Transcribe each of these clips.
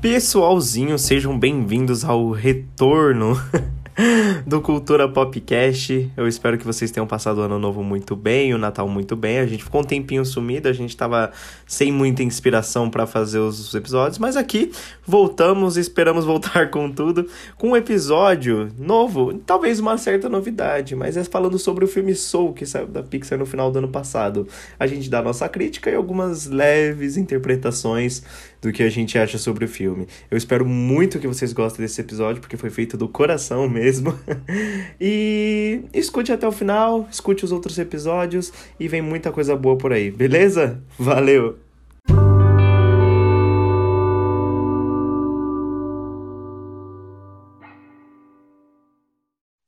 Pessoalzinho, sejam bem-vindos ao retorno do Cultura Popcast. Eu espero que vocês tenham passado o ano novo muito bem, o Natal muito bem. A gente ficou um tempinho sumido, a gente tava sem muita inspiração para fazer os episódios, mas aqui voltamos esperamos voltar com tudo, com um episódio novo, talvez uma certa novidade, mas é falando sobre o filme Soul que saiu da Pixar no final do ano passado. A gente dá a nossa crítica e algumas leves interpretações do que a gente acha sobre o filme. Eu espero muito que vocês gostem desse episódio, porque foi feito do coração mesmo. e escute até o final, escute os outros episódios e vem muita coisa boa por aí, beleza? Valeu!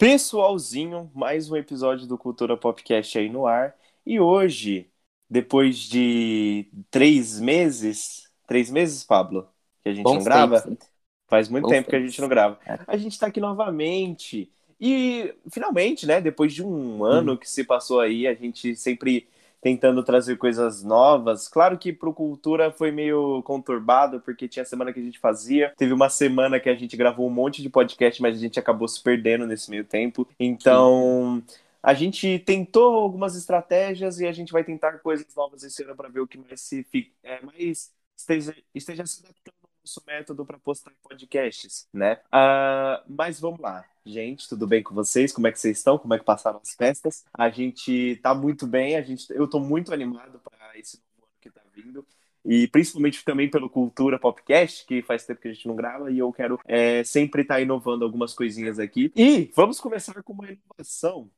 Pessoalzinho, mais um episódio do Cultura Popcast aí no ar. E hoje, depois de três meses, Três meses, Pablo, que a gente Bons não grava? Tempos. Faz muito Bons tempo tempos. que a gente não grava. É. A gente tá aqui novamente. E finalmente, né? Depois de um ano hum. que se passou aí, a gente sempre tentando trazer coisas novas. Claro que pro Cultura foi meio conturbado, porque tinha semana que a gente fazia. Teve uma semana que a gente gravou um monte de podcast, mas a gente acabou se perdendo nesse meio tempo. Então. A gente tentou algumas estratégias e a gente vai tentar coisas novas esse ano para ver o que mais se é, mais esteja, esteja se adaptando ao nosso método para postar podcasts, né? Uh, mas vamos lá. Gente, tudo bem com vocês? Como é que vocês estão? Como é que passaram as festas? A gente tá muito bem, a gente, eu tô muito animado para esse novo ano que tá vindo e principalmente também pelo Cultura Popcast, que faz tempo que a gente não grava, e eu quero é, sempre estar tá inovando algumas coisinhas aqui. E vamos começar com uma inovação,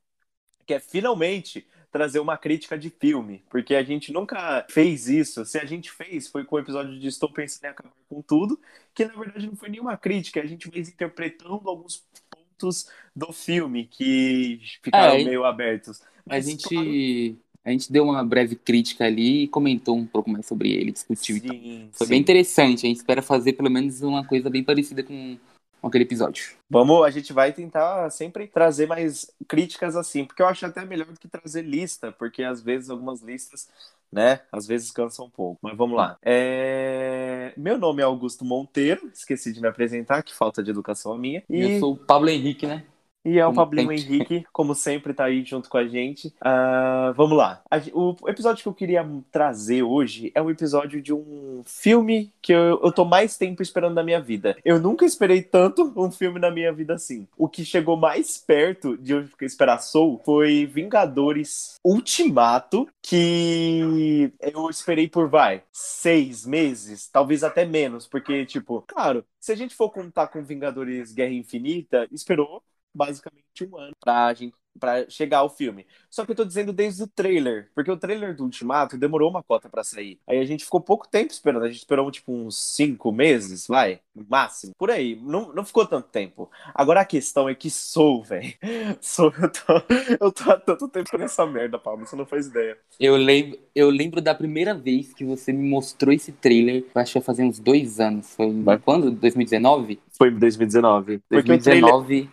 que é finalmente trazer uma crítica de filme, porque a gente nunca fez isso. Se a gente fez, foi com o episódio de Estou Pensando em Acabar com Tudo, que na verdade não foi nenhuma crítica, a gente fez interpretando alguns pontos do filme que ficaram é, meio abertos. Mas, a gente. Claro... A gente deu uma breve crítica ali e comentou um pouco mais sobre ele, discutiu sim. Foi sim. bem interessante. A gente espera fazer pelo menos uma coisa bem parecida com com aquele episódio. Vamos, a gente vai tentar sempre trazer mais críticas assim, porque eu acho até melhor do que trazer lista, porque às vezes algumas listas, né, às vezes cansam um pouco. Mas vamos lá. É... Meu nome é Augusto Monteiro, esqueci de me apresentar, que falta de educação a minha. E eu sou o Pablo Henrique, né? E é o Pablinho Henrique, como sempre, tá aí junto com a gente. Uh, vamos lá. O episódio que eu queria trazer hoje é um episódio de um filme que eu, eu tô mais tempo esperando na minha vida. Eu nunca esperei tanto um filme na minha vida assim. O que chegou mais perto de eu esperar Soul foi Vingadores Ultimato, que eu esperei por, vai, seis meses, talvez até menos, porque, tipo, claro, se a gente for contar com Vingadores Guerra Infinita, esperou basicamente um ano pra gente para chegar ao filme. Só que eu tô dizendo desde o trailer, porque o trailer do Ultimato demorou uma cota para sair. Aí a gente ficou pouco tempo esperando, a gente esperou tipo uns cinco meses, vai, máximo. Por aí, não, não ficou tanto tempo. Agora a questão é que sou, velho. Sou, eu tô, eu tô há tanto tempo nessa merda, Paulo, você não faz ideia. Eu lembro, eu lembro da primeira vez que você me mostrou esse trailer, eu acho que vai fazer uns dois anos. Foi Vai. quando? 2019? Foi em 2019. Porque 2019.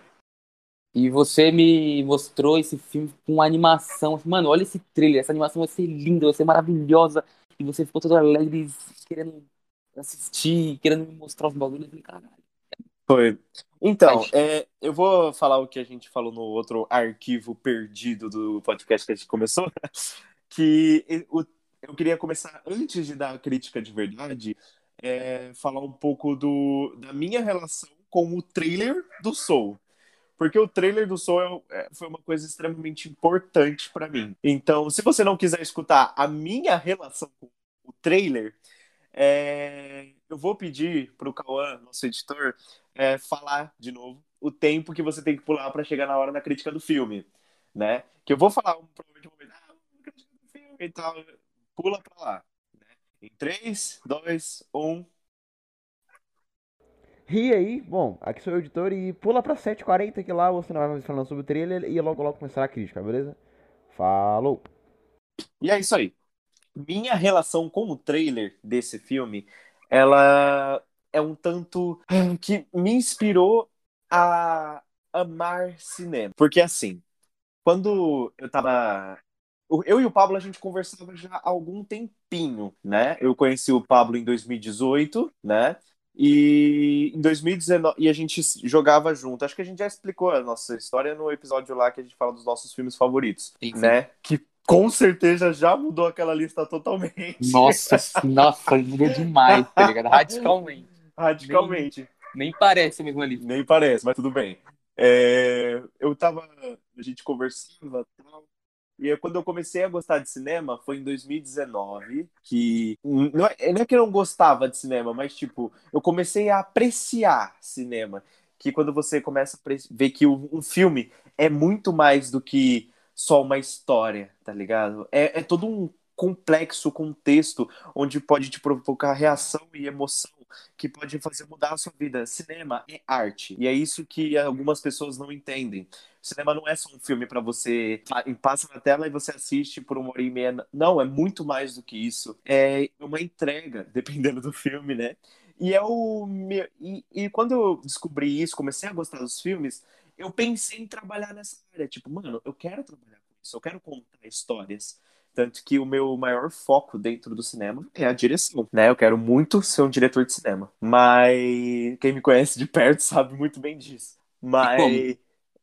E você me mostrou esse filme com animação. Mano, olha esse trailer. Essa animação vai ser linda, vai ser maravilhosa. E você ficou todo alegre, querendo assistir, querendo me mostrar os bagulhos. Eu falei, caralho. Foi. Então, é, eu vou falar o que a gente falou no outro arquivo perdido do podcast que a gente começou. Que eu, eu queria começar, antes de dar a crítica de verdade, é, falar um pouco do, da minha relação com o trailer do Soul. Porque o trailer do Soul é, foi uma coisa extremamente importante para mim. Então, se você não quiser escutar a minha relação com o trailer, é, eu vou pedir para o Cauã, nosso editor, é, falar de novo o tempo que você tem que pular para chegar na hora da crítica do filme, né? Que eu vou falar um, provavelmente um momento, ah, crítica do filme e tal, pula para lá. Né? Em 3, 2, 1... E aí, bom, aqui sou o editor e pula pra 7h40 que lá você não vai mais falando sobre o trailer e logo logo começar a crítica, beleza? Falou! E é isso aí. Minha relação com o trailer desse filme, ela é um tanto que me inspirou a amar cinema. Porque assim, quando eu tava eu e o Pablo a gente conversava já há algum tempinho, né? Eu conheci o Pablo em 2018, né? E em 2019, e a gente jogava junto. Acho que a gente já explicou a nossa história no episódio lá que a gente fala dos nossos filmes favoritos, sim. né? Que com certeza já mudou aquela lista totalmente. Nossa, nossa, mudou demais, tá ligado? Radicalmente. Radicalmente. Nem, nem parece mesmo ali. Nem parece, mas tudo bem. É, eu tava, a gente conversava tal, e quando eu comecei a gostar de cinema foi em 2019, que não é, não é que eu não gostava de cinema, mas tipo, eu comecei a apreciar cinema, que quando você começa a ver que um filme é muito mais do que só uma história, tá ligado? É, é todo um complexo contexto onde pode te provocar reação e emoção que pode fazer mudar a sua vida. Cinema é arte. E é isso que algumas pessoas não entendem. Cinema não é só um filme para você passa na tela e você assiste por uma hora e meia. Não, é muito mais do que isso. É uma entrega, dependendo do filme, né? E é o e, e quando eu descobri isso, comecei a gostar dos filmes, eu pensei em trabalhar nessa área. Tipo, mano, eu quero trabalhar com isso, eu quero contar histórias. Tanto que o meu maior foco dentro do cinema é a direção, né? Eu quero muito ser um diretor de cinema. Mas quem me conhece de perto sabe muito bem disso. Mas.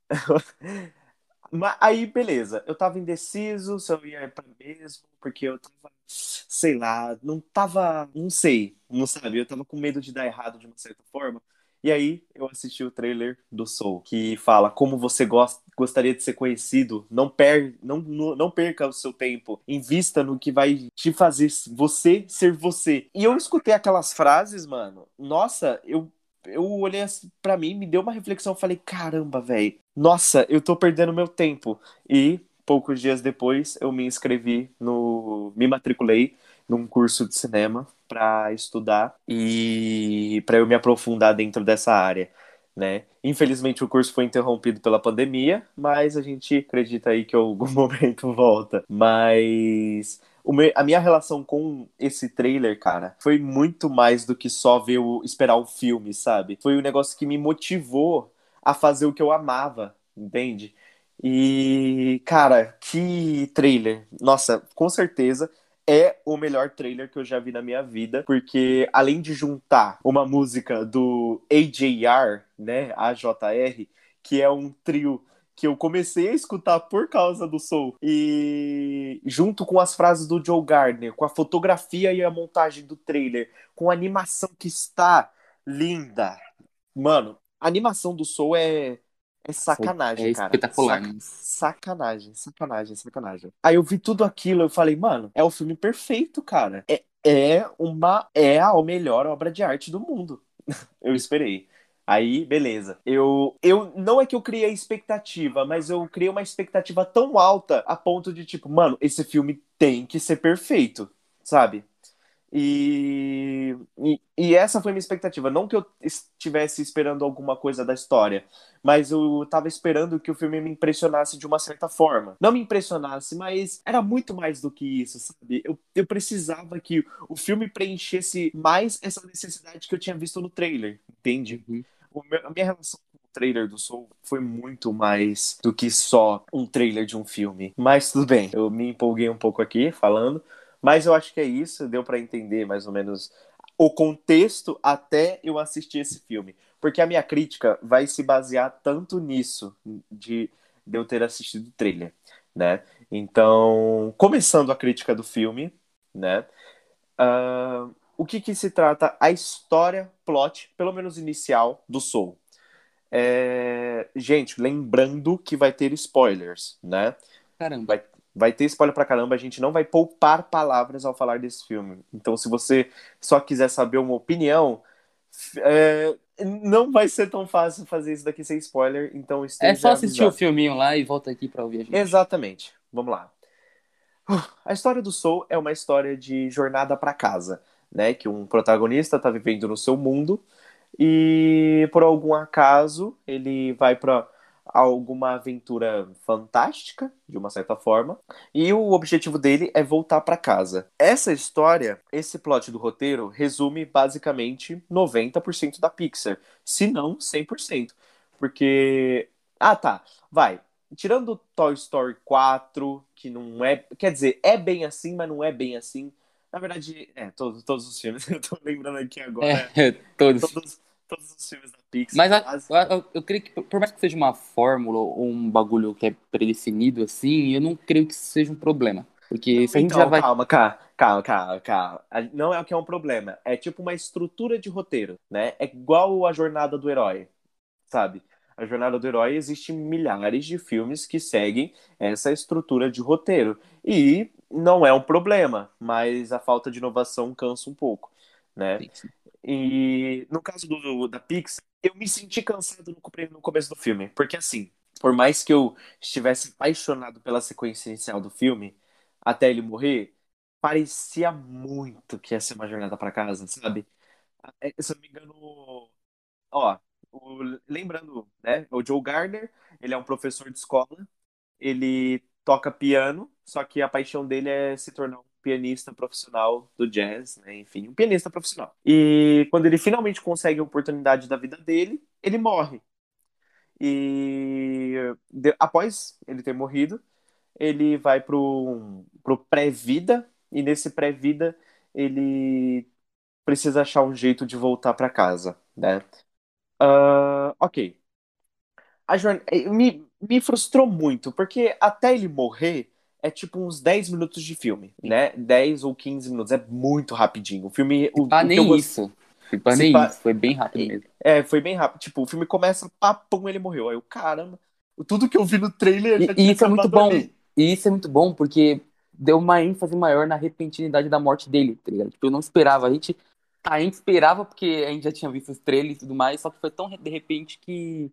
Mas aí, beleza. Eu tava indeciso se eu ia pra mesmo, porque eu tava, sei lá, não tava. Não sei, não sabe? Eu tava com medo de dar errado de uma certa forma. E aí eu assisti o trailer do Soul, que fala como você gosta, gostaria de ser conhecido, não, per, não, não perca o seu tempo, invista no que vai te fazer você ser você. E eu escutei aquelas frases, mano. Nossa, eu eu olhei assim para mim, me deu uma reflexão, falei, caramba, velho. Nossa, eu tô perdendo meu tempo. E poucos dias depois eu me inscrevi no me matriculei num curso de cinema para estudar e para eu me aprofundar dentro dessa área, né? Infelizmente o curso foi interrompido pela pandemia, mas a gente acredita aí que algum momento volta. Mas a minha relação com esse trailer, cara, foi muito mais do que só ver o, esperar o filme, sabe? Foi um negócio que me motivou a fazer o que eu amava, entende? E, cara, que trailer. Nossa, com certeza é o melhor trailer que eu já vi na minha vida, porque além de juntar uma música do AJR, né, AJR, que é um trio que eu comecei a escutar por causa do Soul. E junto com as frases do Joe Gardner, com a fotografia e a montagem do trailer, com a animação que está linda. Mano, a animação do Soul é é sacanagem, é cara. Espetacular. Sac... Sacanagem, sacanagem, sacanagem. Aí eu vi tudo aquilo, eu falei, mano, é o filme perfeito, cara. É, é uma é a melhor obra de arte do mundo. eu esperei. Aí, beleza. Eu, eu não é que eu criei expectativa, mas eu criei uma expectativa tão alta a ponto de tipo, mano, esse filme tem que ser perfeito, sabe? E, e, e, essa foi minha expectativa. Não que eu estivesse esperando alguma coisa da história, mas eu estava esperando que o filme me impressionasse de uma certa forma. Não me impressionasse, mas era muito mais do que isso, sabe? Eu, eu precisava que o filme preenchesse mais essa necessidade que eu tinha visto no trailer, entende? Uhum. Meu, a minha relação com o trailer do Soul foi muito mais do que só um trailer de um filme. Mas tudo bem, eu me empolguei um pouco aqui falando. Mas eu acho que é isso, deu para entender mais ou menos o contexto até eu assistir esse filme. Porque a minha crítica vai se basear tanto nisso, de, de eu ter assistido o trailer, né? Então, começando a crítica do filme, né? Uh, o que, que se trata a história, plot, pelo menos inicial, do Soul? É... Gente, lembrando que vai ter spoilers, né? Caramba. Vai, vai ter spoiler pra caramba, a gente não vai poupar palavras ao falar desse filme. Então, se você só quiser saber uma opinião, é, não vai ser tão fácil fazer isso daqui sem spoiler, então É só assistir avisado. o filminho lá e volta aqui pra ouvir a gente. Exatamente. Vamos lá. A história do Soul é uma história de jornada para casa, né? Que um protagonista tá vivendo no seu mundo e por algum acaso ele vai para alguma aventura fantástica, de uma certa forma, e o objetivo dele é voltar para casa. Essa história, esse plot do roteiro, resume basicamente 90% da Pixar, se não 100%. Porque. Ah, tá, vai. Tirando Toy Story 4, que não é. Quer dizer, é bem assim, mas não é bem assim. Na verdade, é, todos, todos os filmes. Eu tô lembrando aqui agora. É, todos. Todos, todos os filmes da Pixar. Mas a- quase. eu, eu- creio que, por mais que seja uma fórmula ou um bagulho que é predefinido assim, eu não creio que isso seja um problema. Porque se a gente Então, já vai. calma, calma, calma, calma, calma. A- Não é o que é um problema. É tipo uma estrutura de roteiro, né? É igual a jornada do herói, sabe? A jornada do herói existe milhares de filmes que seguem essa estrutura de roteiro. E não é um problema, mas a falta de inovação cansa um pouco, né? E no caso do, da Pixar, eu me senti cansado no, come- no começo do filme. Porque assim, por mais que eu estivesse apaixonado pela sequência inicial do filme, até ele morrer, parecia muito que ia ser uma jornada pra casa, sabe? É, Se eu não me engano, ó, o- lembrando, né? O Joe Gardner, ele é um professor de escola, ele toca piano, só que a paixão dele é se tornar um pianista profissional do jazz, né? Enfim, um pianista profissional. E quando ele finalmente consegue a oportunidade da vida dele, ele morre. E de- após ele ter morrido, ele vai pro, pro pré-vida, e nesse pré-vida ele precisa achar um jeito de voltar pra casa, né? Ah, ok. A jorn... eh, me, me frustrou muito, porque até ele morrer é tipo uns 10 minutos de filme, né? 10 ou 15 minutos, é muito rapidinho. O filme. O, Ah, o nem isso. Tipo, nem pá- isso. Foi bem rápido mesmo. É, foi bem rápido. Tipo, o filme começa, papum, ele morreu. Aí eu, caramba, tudo que eu vi no trailer já E, tinha isso é muito bom. ali. E isso é muito bom porque deu uma ênfase maior na repentinidade da morte dele, tá ligado? Tipo, eu não esperava. A gente, a gente esperava porque a gente já tinha visto os trailers e tudo mais, só que foi tão de repente que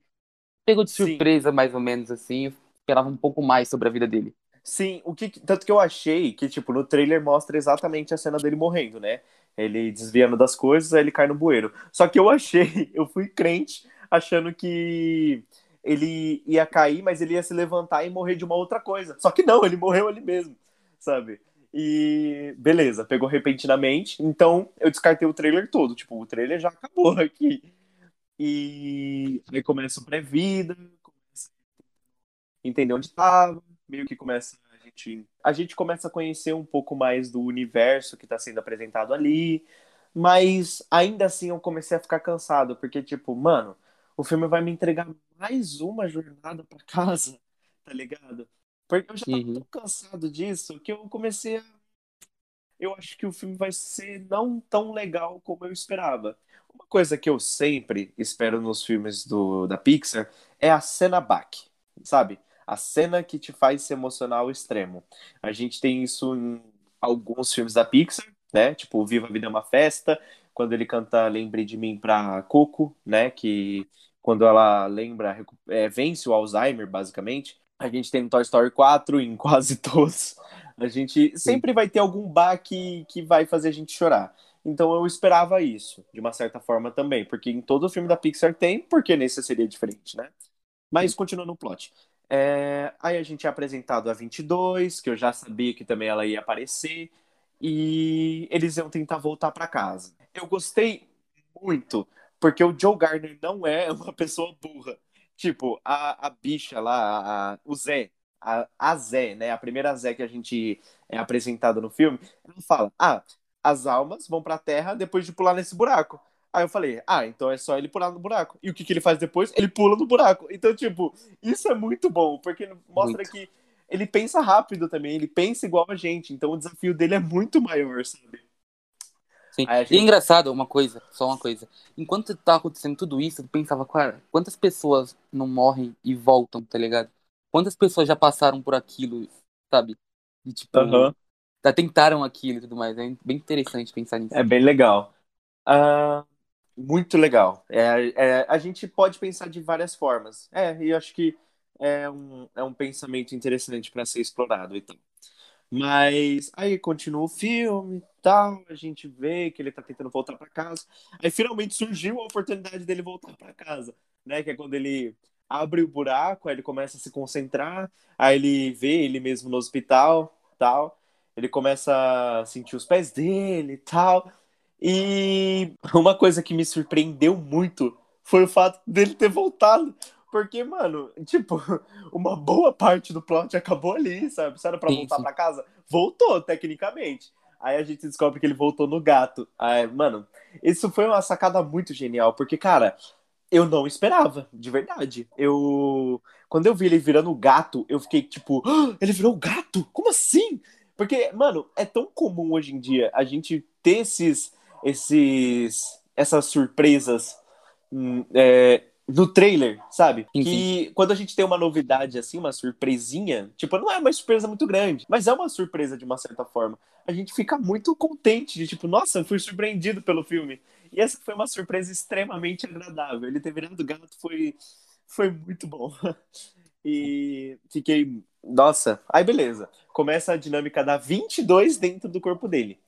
pegou de Sim. surpresa, mais ou menos, assim. Eu esperava um pouco mais sobre a vida dele. Sim, o que tanto que eu achei que tipo no trailer mostra exatamente a cena dele morrendo, né? Ele desviando das coisas, aí ele cai no bueiro. Só que eu achei, eu fui crente achando que ele ia cair, mas ele ia se levantar e morrer de uma outra coisa. Só que não, ele morreu ali mesmo, sabe? E beleza, pegou repentinamente. Então eu descartei o trailer todo, tipo, o trailer já acabou aqui. E aí começa o pré-vida, começa a entender onde tava, meio que começa a gente, a gente começa a conhecer um pouco mais do universo que está sendo apresentado ali, mas ainda assim eu comecei a ficar cansado, porque tipo, mano, o filme vai me entregar mais uma jornada para casa, tá ligado? Porque eu já tava Uhum. tão cansado disso que eu comecei a eu acho que o filme vai ser não tão legal como eu esperava. Uma coisa que eu sempre espero nos filmes do, da Pixar é a cena back, sabe? A cena que te faz se emocionar ao extremo. A gente tem isso em alguns filmes da Pixar, né? Tipo, Viva a Vida é uma Festa, quando ele canta Lembre de Mim pra Coco, né? Que quando ela lembra, é, vence o Alzheimer, basicamente. A gente tem no Toy Story 4, em quase todos. A gente sempre vai ter algum baque que vai fazer a gente chorar. Então eu esperava isso, de uma certa forma também, porque em todo filme da Pixar tem, porque nesse seria diferente, né? Mas continuando o plot. É, aí a gente é apresentado a 22, que eu já sabia que também ela ia aparecer, e eles iam tentar voltar pra casa. Eu gostei muito, porque o Joe Gardner não é uma pessoa burra. Tipo, a, a bicha lá, a- o Zé, a, a Zé, né? A primeira Zé que a gente é apresentada no filme, ela fala: Ah, as almas vão pra terra depois de pular nesse buraco. Aí eu falei, ah, então é só ele pular no buraco. E o que, que ele faz depois? Ele pula no buraco. Então, tipo, isso é muito bom, porque mostra Muito. que ele pensa rápido também, ele pensa igual a gente. Então o desafio dele é muito maior, sabe? Sim. E gente- é engraçado, uma coisa, só uma coisa. Enquanto tá acontecendo tudo isso, eu pensava, cara, quantas pessoas não morrem e voltam, tá ligado? Quantas pessoas já passaram por aquilo, sabe? E tipo, Aham. já tentaram aquilo e tudo mais. É bem interessante pensar nisso. É bem legal. Ah, muito legal. É, é, a gente pode pensar de várias formas. É, e eu acho que é um, é um pensamento interessante para ser explorado, então. Mas aí continua o filme tal, a gente vê que ele tá tentando voltar para casa. Aí finalmente surgiu a oportunidade dele voltar para casa, né? Que é quando ele abre o buraco, aí ele começa a se concentrar, aí ele vê ele mesmo no hospital, tal. Ele começa a sentir os pés dele e tal. E uma coisa que me surpreendeu muito foi o fato dele ter voltado. Porque, mano, tipo, uma boa parte do plot acabou ali, sabe? Se era pra voltar pra casa, voltou, tecnicamente. Aí a gente descobre que ele voltou no gato. Aí, mano, isso foi uma sacada muito genial, porque, cara, eu não esperava, de verdade. Eu. Quando eu vi ele virando gato, eu fiquei tipo, ah, ele virou gato? Como assim? Porque, mano, é tão comum hoje em dia a gente ter esses. esses essas surpresas hum, é, no trailer, sabe? Sim, que quando a gente tem uma novidade assim, uma surpresinha, tipo, não é uma surpresa muito grande, mas é uma surpresa de uma certa forma. A gente fica muito contente de tipo, nossa, fui surpreendido pelo filme. E essa foi uma surpresa extremamente agradável. Ele ter virado gato foi foi muito bom. E fiquei, nossa, aí beleza. Começa a dinâmica da 22 dentro do corpo dele.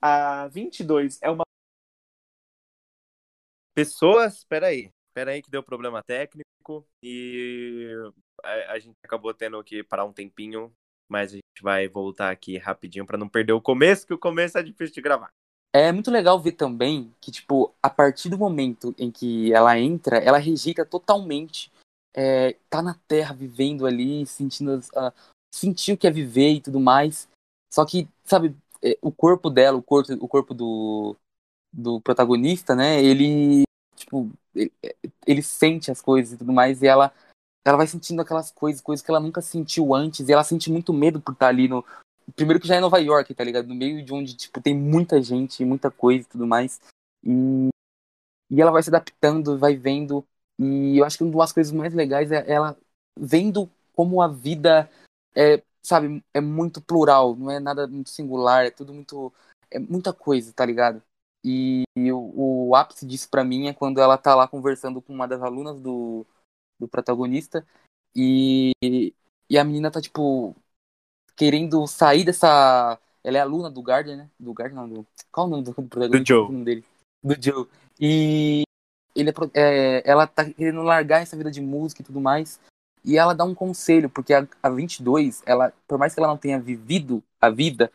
A 22 é uma pessoas, espera aí. Espera aí que deu problema técnico e a, a, gente acabou tendo que parar um tempinho, mas a gente vai voltar aqui rapidinho para não perder o começo, que o começo é difícil de gravar. É muito legal ver também que, tipo, a partir do momento em que ela entra, ela rejeita totalmente é, tá na Terra, vivendo ali, sentindo uh, o que é viver e tudo mais. Só que, sabe, é, o corpo dela, o corpo, o corpo do, do protagonista, né? Ele tipo, ele, ele, sente as coisas e tudo mais, e ela, ela vai sentindo aquelas coisas, coisas que ela nunca sentiu antes, e ela sente muito medo por estar ali no. Primeiro que já é Nova York, tá ligado? No meio de onde, tipo, tem muita gente, muita coisa e tudo mais. E, e ela vai se adaptando, vai vendo. E eu acho que uma das coisas mais legais é ela vendo como a vida é, sabe, é muito plural, não é nada muito singular, é tudo muito. É muita coisa, tá ligado? E, o, o, ápice disso para mim é quando ela tá lá conversando com uma das alunas do, do protagonista e, e a menina tá, tipo, querendo sair dessa. Ela é aluna do Gardner, né? Do Gardner, não. Do... Qual o nome do, protagonista? Do Joe. dele? Do Joe. E ele é, é, ela tá querendo largar essa vida de música e tudo mais. E ela dá um conselho, porque a, a 22, ela, por mais que ela não tenha vivido a vida,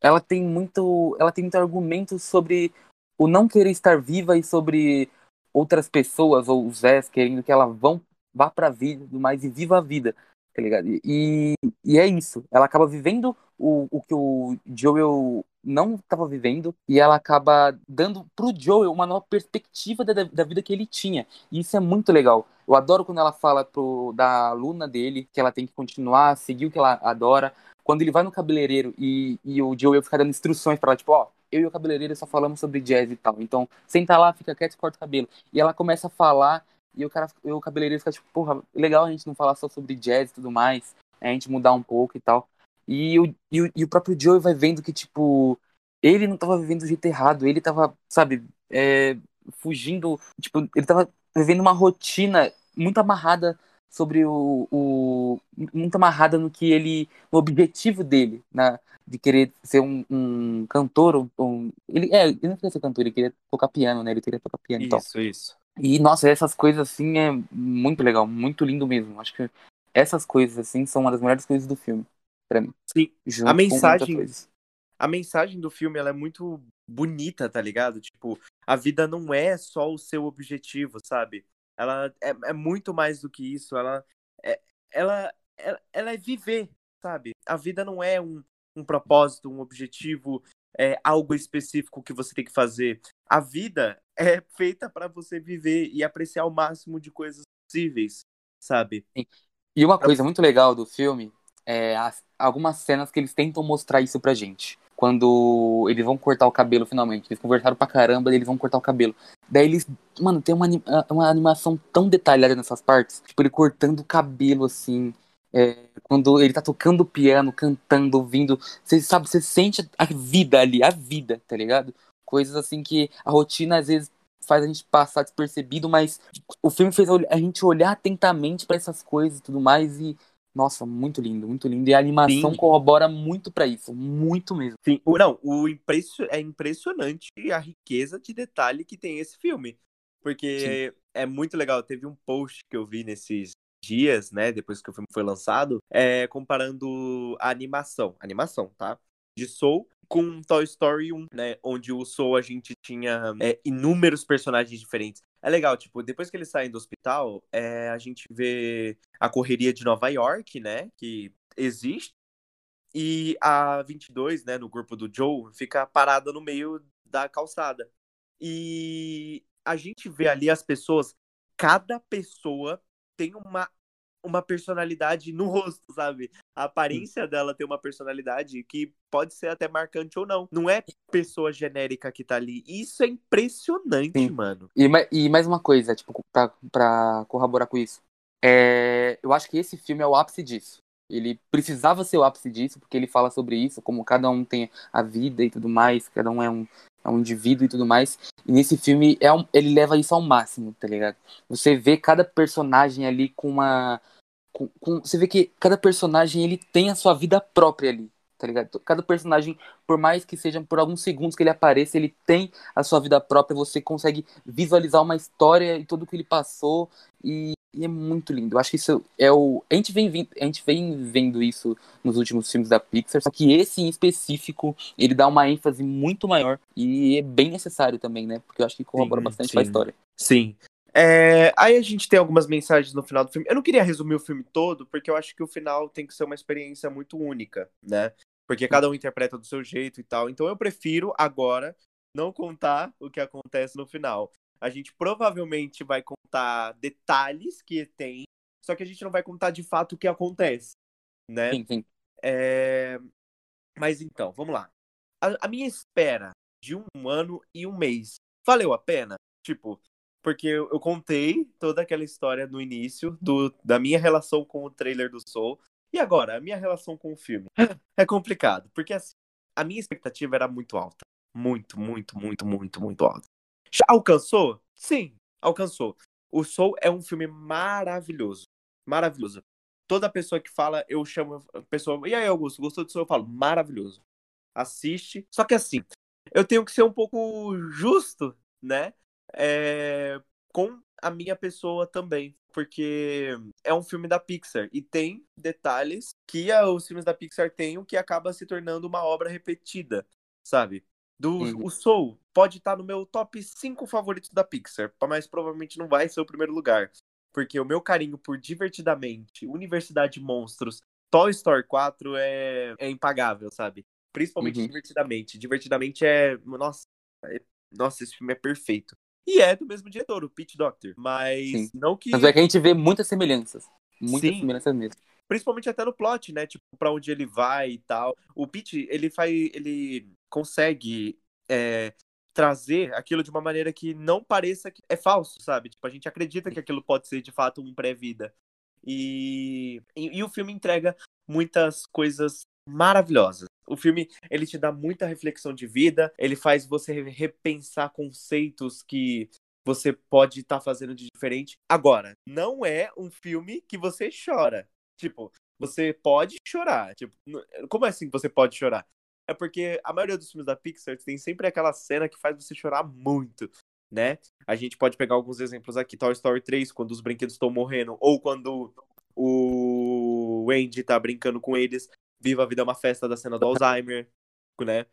ela tem muito, ela tem muito argumento sobre o não querer estar viva e sobre outras pessoas ou os Zés querendo que ela vão vá para a vida, mais e viva a vida, tá ligado? E, e é isso. Ela acaba vivendo o, o que o Joel não estava vivendo e ela acaba dando pro Joel uma nova perspectiva da, da vida que ele tinha. E isso é muito legal. Eu adoro quando ela fala pro, da aluna dele que ela tem que continuar, seguir o que ela adora, quando ele vai no cabeleireiro e, e o Joel fica dando instruções para ela, tipo, ó, eu e o cabeleireiro só falamos sobre jazz e tal. Então, senta lá, fica quieto e corta o cabelo. E ela começa a falar e o cara, o cabeleireiro fica tipo, porra, legal a gente não falar só sobre jazz e tudo mais, a gente mudar um pouco e tal. E o, e o, e o próprio Joey vai vendo que, tipo, ele não tava vivendo do jeito errado, ele tava, sabe, é, fugindo, tipo, ele tava vivendo uma rotina muito amarrada sobre o, o muito amarrada no que ele no objetivo dele na de querer ser um, um cantor um, um, ele é ele não queria ser cantor ele queria tocar piano né ele queria tocar piano isso então. isso. E nossa essas coisas assim é muito legal muito lindo mesmo. Acho que essas coisas assim são uma das melhores coisas do filme para mim sim a mensagem a mensagem do filme ela é muito bonita tá ligado tipo a vida não é só o seu objetivo sabe ela é, é muito mais do que isso. Ela é, ela, ela, ela é viver, sabe? A vida não é um, um propósito, um objetivo, é algo específico que você tem que fazer. A vida é feita para você viver e apreciar o máximo de coisas possíveis, sabe? E uma coisa muito legal do filme é as, algumas cenas que eles tentam mostrar isso pra gente quando eles vão cortar o cabelo finalmente. Eles conversaram pra caramba, eles vão cortar o cabelo. Daí eles, mano, tem uma, uma animação tão detalhada nessas partes. Tipo, ele cortando o cabelo assim. É, quando ele tá tocando piano, cantando, ouvindo. Você sabe, você sente a vida ali, a vida, tá ligado? Coisas assim que a rotina às vezes faz a gente passar despercebido, mas o filme fez a gente olhar atentamente para essas coisas e tudo mais e nossa, muito lindo, muito lindo. E a animação Sim. corrobora muito para isso, muito mesmo. Sim, o, não, o impression, é impressionante a riqueza de detalhe que tem esse filme. Porque Sim. é muito legal. Teve um post que eu vi nesses dias, né, depois que o filme foi lançado, é, comparando a animação, animação, tá? De Soul com Toy Story 1, né? Onde o Soul a gente tinha é, inúmeros personagens diferentes. É legal, tipo, depois que eles saem do hospital, é, a gente vê a correria de Nova York, né? Que existe. e a 22, né, no grupo do Joe, fica parada no meio da calçada. E a gente vê ali as pessoas, cada pessoa tem uma uma personalidade no rosto, sabe? A aparência dela tem uma personalidade que pode ser até marcante ou não. Não é pessoa genérica que tá ali. Isso é impressionante, Sim. mano. E, e, mais uma coisa, tipo, pra, pra corroborar com isso. É, eu acho que esse filme é o ápice disso. Ele precisava ser o ápice disso, porque ele fala sobre isso, como cada um tem a vida e tudo mais, cada um é um, é um indivíduo e tudo mais. E nesse filme é um, ele leva isso ao máximo, tá ligado? Você vê cada personagem ali com uma. Com, com, você vê que cada personagem ele tem a sua vida própria ali, tá ligado? Cada personagem, por mais que seja por alguns segundos que ele apareça, ele tem a sua vida própria, você consegue visualizar uma história e tudo que ele passou. E e é muito lindo. Eu acho que isso é o. A gente, vem, a gente vem vendo isso nos últimos filmes da Pixar, só que esse em específico, ele dá uma ênfase muito maior. E é bem necessário também, né? Porque eu acho que corrobora sim, bastante sim. com a história. Sim. É, aí a gente tem algumas mensagens no final do filme. Eu não queria resumir o filme todo, porque eu acho que o final tem que ser uma experiência muito única, né? Porque cada um interpreta do seu jeito e tal. Então eu prefiro agora não contar o que acontece no final. A gente provavelmente vai contar detalhes que tem, só que a gente não vai contar de fato o que acontece, né? Sim, sim. É... Mas então, vamos lá. A, a, minha espera de um ano e um mês valeu a pena? Tipo, porque eu, eu contei toda aquela história no início do, da minha relação com o trailer do Soul. E agora, a minha relação com o filme? É complicado, porque assim, a minha expectativa era muito alta. Muito, muito, muito, muito, muito alta. Alcançou? Sim, alcançou. O Soul é um filme maravilhoso. Maravilhoso. Toda pessoa que fala, eu chamo a pessoa. E aí, Augusto, gostou do Soul? Eu falo, maravilhoso. Assiste. Só que assim, eu tenho que ser um pouco justo, né? É... Com a minha pessoa também. Porque é um filme da Pixar e tem detalhes que os filmes da Pixar têm, o que acaba se tornando uma obra repetida, sabe? Do, uhum. O Soul pode estar no meu top 5 favoritos da Pixar, mas provavelmente não vai ser o primeiro lugar. Porque o meu carinho por Divertidamente, Universidade Monstros, Toy Story 4 é, é impagável, sabe? Principalmente uhum. Divertidamente. Divertidamente é. Nossa, é... nossa, esse filme é perfeito. E é do mesmo diretor, o Pete Doctor. Mas Sim. não que. Mas é que a gente vê muitas semelhanças. Muitas Sim. semelhanças mesmo. Principalmente até no plot, né? Tipo, pra onde ele vai e tal. O Pete, ele faz. Ele consegue é, trazer aquilo de uma maneira que não pareça que é falso, sabe? Tipo, a gente acredita que aquilo pode ser de fato um pré-vida. E, e, e, o filme entrega muitas coisas maravilhosas. O filme, ele te dá muita reflexão de vida, ele faz você repensar conceitos que você pode estar tá fazendo de diferente. Agora, não é um filme que você chora. Tipo, você pode chorar. Tipo, como é assim que você pode chorar? é porque a maioria dos filmes da Pixar tem sempre aquela cena que faz você chorar muito, né? A gente pode pegar alguns exemplos aqui, Toy Story 3, quando os brinquedos estão morrendo, ou quando o Andy tá brincando com eles, Viva a Vida é uma Festa da cena do Alzheimer, né?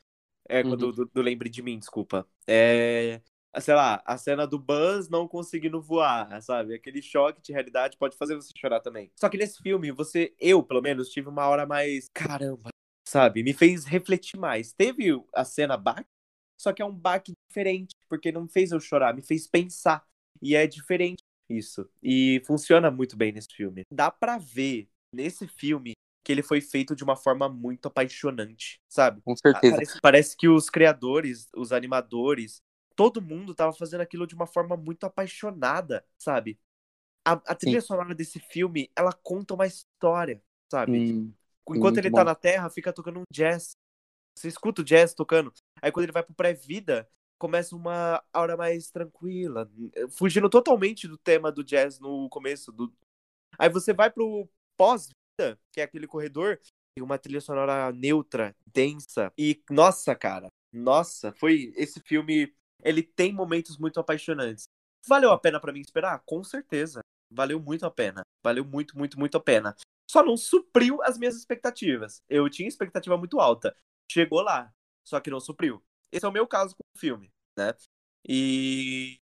É, quando uhum. do, do Lembre de Mim, desculpa. É, sei lá, a cena do Buzz não conseguindo voar, sabe? Aquele choque de realidade pode fazer você chorar também. Só que nesse filme, você, eu, pelo menos, tive uma hora mais. Caramba, sabe? Me fez refletir mais. Teve a cena baque, só que é um baque diferente, porque não fez eu chorar, me fez pensar. E é diferente isso. E funciona muito bem nesse filme. Dá para ver nesse filme que ele foi feito de uma forma muito apaixonante, sabe? Com certeza. Parece, parece que os criadores, os animadores, todo mundo tava fazendo aquilo de uma forma muito apaixonada, sabe? A, a trilha Sim. sonora desse filme, ela conta uma história, sabe? Enquanto ele tá bom. tá na Terra, fica tocando um jazz. Você escuta o jazz tocando. Aí quando ele vai pro pré-vida, começa uma hora mais tranquila. Fugindo totalmente do tema do jazz no começo. Do... Aí você vai pro pós-vida, que é aquele corredor, tem uma trilha sonora neutra, densa. E, nossa, cara, nossa, foi. Esse filme, ele tem momentos muito apaixonantes. Valeu a pena para mim esperar? Com certeza. Valeu muito a pena. Valeu muito, muito, muito a pena só não supriu as minhas expectativas. Eu tinha expectativa muito alta. Chegou lá, só que não supriu. Esse é o meu caso com o filme, né? E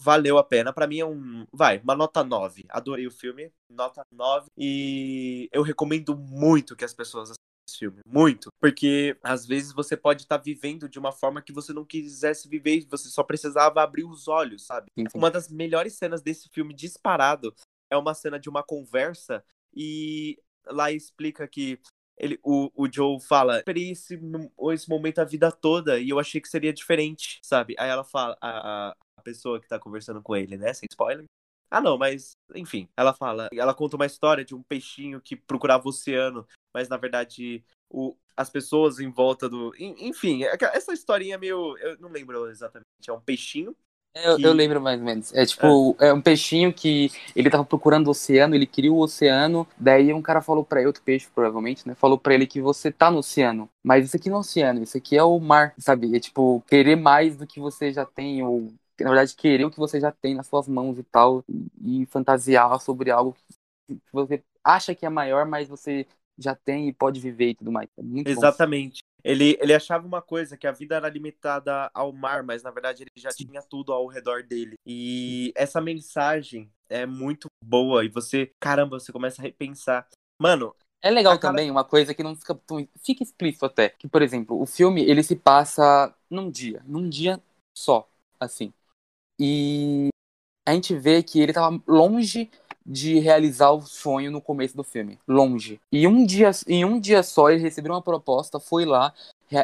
valeu a pena. Para mim é um, vai, uma nota 9. Adorei o filme, nota 9 e eu recomendo muito que as pessoas esse filme. Muito. Porque às vezes você pode estar tá vivendo de uma forma que você não quisesse viver, você só precisava abrir os olhos, sabe? Sim, sim. Uma das melhores cenas desse filme disparado é uma cena de uma conversa e lá explica que ele, o, o Joe fala, esperei esse, esse momento a vida toda e eu achei que seria diferente, sabe? Aí ela fala, a, a pessoa que tá conversando com ele, né? Sem spoiler. Ah, não, mas, enfim, ela fala, ela conta uma história de um peixinho que procurava o oceano, mas na verdade o, as pessoas em volta do. Enfim, é essa historinha é meio. Eu não lembro exatamente. É um peixinho eu, que... eu, lembro mais ou menos. É tipo, é. é. um peixinho que ele tava procurando o oceano, ele queria o oceano, daí um cara falou para ele, outro peixe provavelmente, né? Falou para ele que você tá no oceano, mas isso aqui não é oceano, isso aqui é o mar, sabe? É tipo, querer mais do que você já tem, ou na verdade querer o que você já tem nas suas mãos e tal, e, e fantasiar sobre algo que você acha que é maior, mas você já tem e pode viver e tudo mais. É Exatamente. Bom. Ele, ele achava uma coisa, que a vida era limitada ao mar, mas na verdade ele já tinha tudo ao redor dele. E essa mensagem é muito boa e você, caramba, você começa a repensar. Mano, é legal cara... também uma coisa que não fica, fica explícito até, que por exemplo, o filme ele se passa num dia, num dia só, assim. E a gente vê que ele tava longe de realizar o sonho no começo do filme. Longe. E um dia, em um dia só ele recebeu uma proposta, foi lá,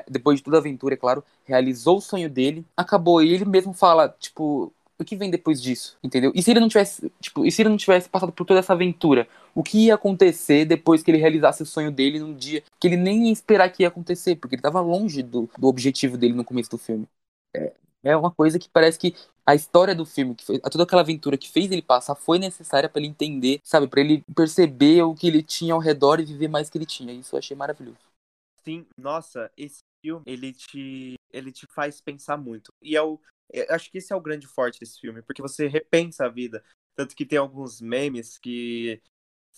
depois de toda a aventura, é claro, realizou o sonho dele, acabou. E ele mesmo fala, tipo, o que vem depois disso, entendeu? E se ele não tivesse, tipo, e se ele não tivesse passado por toda essa aventura, o que ia acontecer depois que ele realizasse o sonho dele num dia que ele nem ia esperar que ia acontecer, porque ele estava longe do, do objetivo dele no começo do filme. É, é uma coisa que parece que a história do filme, que foi, toda aquela aventura que fez ele passar, foi necessária para ele entender, sabe, para ele perceber o que ele tinha ao redor e viver mais que ele tinha. Isso eu achei maravilhoso. Sim, nossa, esse filme, ele te, ele te faz pensar muito. E é o, eu acho que esse é o grande forte desse filme, porque você repensa a vida. Tanto que tem alguns memes que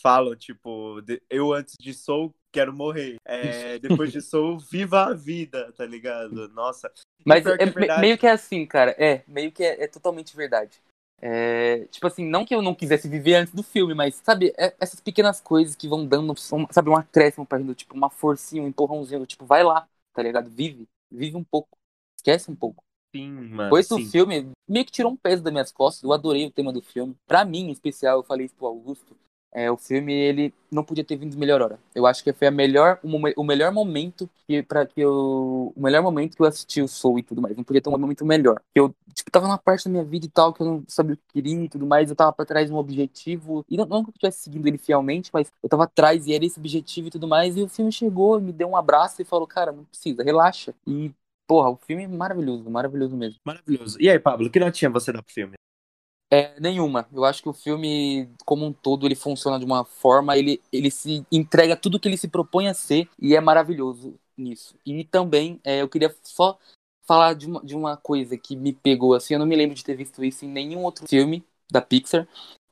falam, tipo, eu antes de Soul quero morrer. É, depois de Soul, viva a vida, tá ligado? Nossa. Mas é, é meio que é assim, cara. É, meio que é, é totalmente verdade. É, tipo assim, não que eu não quisesse viver antes do filme, mas, sabe, é, essas pequenas coisas que vão dando, sabe, um acréscimo pra gente, tipo, uma forcinha, um empurrãozinho, tipo, vai lá, tá ligado? Vive, vive um pouco, esquece um pouco. Sim, mano. Pois o filme meio que tirou um peso das minhas costas, eu adorei o tema do filme. Pra mim, em especial, eu falei isso pro Augusto, é, o filme ele não podia ter vindo melhor hora. Eu acho que foi a melhor, o, melhor momento que para que eu, o melhor momento que eu assisti o Soul e tudo mais. Não podia ter um momento melhor. Eu tipo tava numa parte da minha vida e tal que eu não sabia o que queria e tudo mais. Eu tava para trás de um objetivo e não, não que eu estivesse seguindo ele fielmente, mas eu tava atrás e era esse objetivo e tudo mais. E o filme chegou, me deu um abraço e falou, cara, não precisa, relaxa. E porra, o filme é maravilhoso, maravilhoso mesmo. Maravilhoso. E aí, Pablo, que notinha você dá pro filme? É, nenhuma. Eu acho que o filme, como um todo, ele funciona de uma forma, ele, ele se entrega tudo que ele se propõe a ser e é maravilhoso nisso. E também, é, eu queria só falar de uma, de uma coisa que me pegou, assim, eu não me lembro de ter visto isso em nenhum outro filme da Pixar,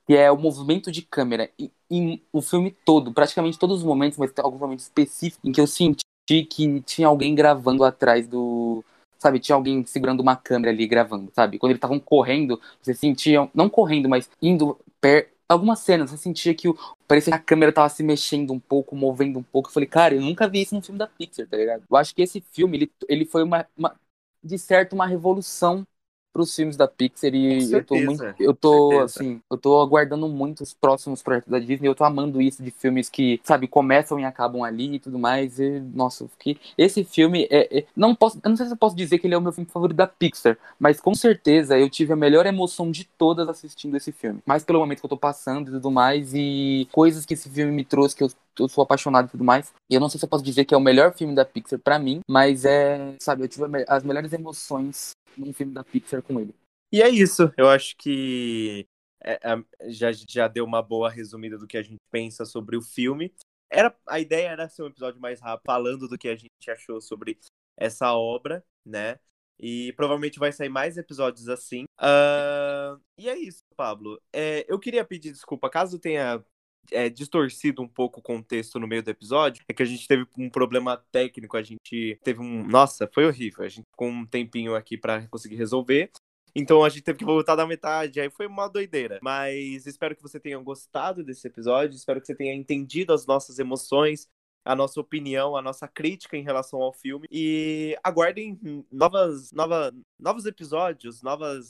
que é o movimento de câmera. E, em o filme todo, praticamente todos os momentos, mas tem alguns momentos específicos em que eu senti que tinha alguém gravando atrás do, sabe? Tinha alguém segurando uma câmera ali gravando, sabe? Quando eles estavam correndo, você sentia, não correndo, mas indo per algumas cenas, você sentia que o, parecia que a câmera tava se mexendo um pouco, movendo um pouco. Eu falei, cara, eu nunca vi isso num filme da Pixar, tá ligado? Eu acho que esse filme, ele, ele foi uma, uma de certo, uma revolução para os filmes da Pixar e eu tô muito, eu tô assim, eu tô aguardando muito os próximos projetos da Disney, eu tô amando isso de filmes que, sabe, começam e acabam ali e tudo mais. E nossa, que esse filme é, é, não posso, eu não sei se eu posso dizer que ele é o meu filme favorito da Pixar, mas com certeza eu tive a melhor emoção de todas assistindo esse filme. Mais pelo momento que eu tô passando e tudo mais e coisas que esse filme me trouxe que eu eu sou apaixonado e tudo mais. E eu não sei se eu posso dizer que é o melhor filme da Pixar para mim, mas é, sabe, eu tive as melhores emoções num filme da Pixar com ele. E é isso. Eu acho que é, é, já, já deu uma boa resumida do que a gente pensa sobre o filme. Era, a ideia era ser um episódio mais rápido, falando do que a gente achou sobre essa obra, né? E provavelmente vai sair mais episódios assim. Uh, e é isso, Pablo. É, eu queria pedir desculpa caso tenha é, distorcido um pouco o contexto no meio do episódio, é que a gente teve um problema técnico, a gente teve um. Nossa, foi horrível. A gente ficou um tempinho aqui para conseguir resolver. Então a gente teve que voltar da metade, aí foi uma doideira. Mas espero que você tenha gostado desse episódio, espero que você tenha entendido as nossas emoções, a nossa opinião, a nossa crítica em relação ao filme. E aguardem novas, nova, novos episódios, novas.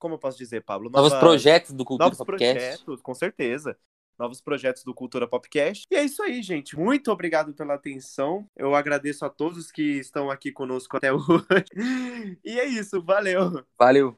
Como eu posso dizer, Pablo? Novas, novos projetos do Cultura novos Podcast. Novos projetos, com certeza novos projetos do Cultura Popcast. E é isso aí, gente. Muito obrigado pela atenção. Eu agradeço a todos que estão aqui conosco até hoje. E é isso. Valeu. Valeu.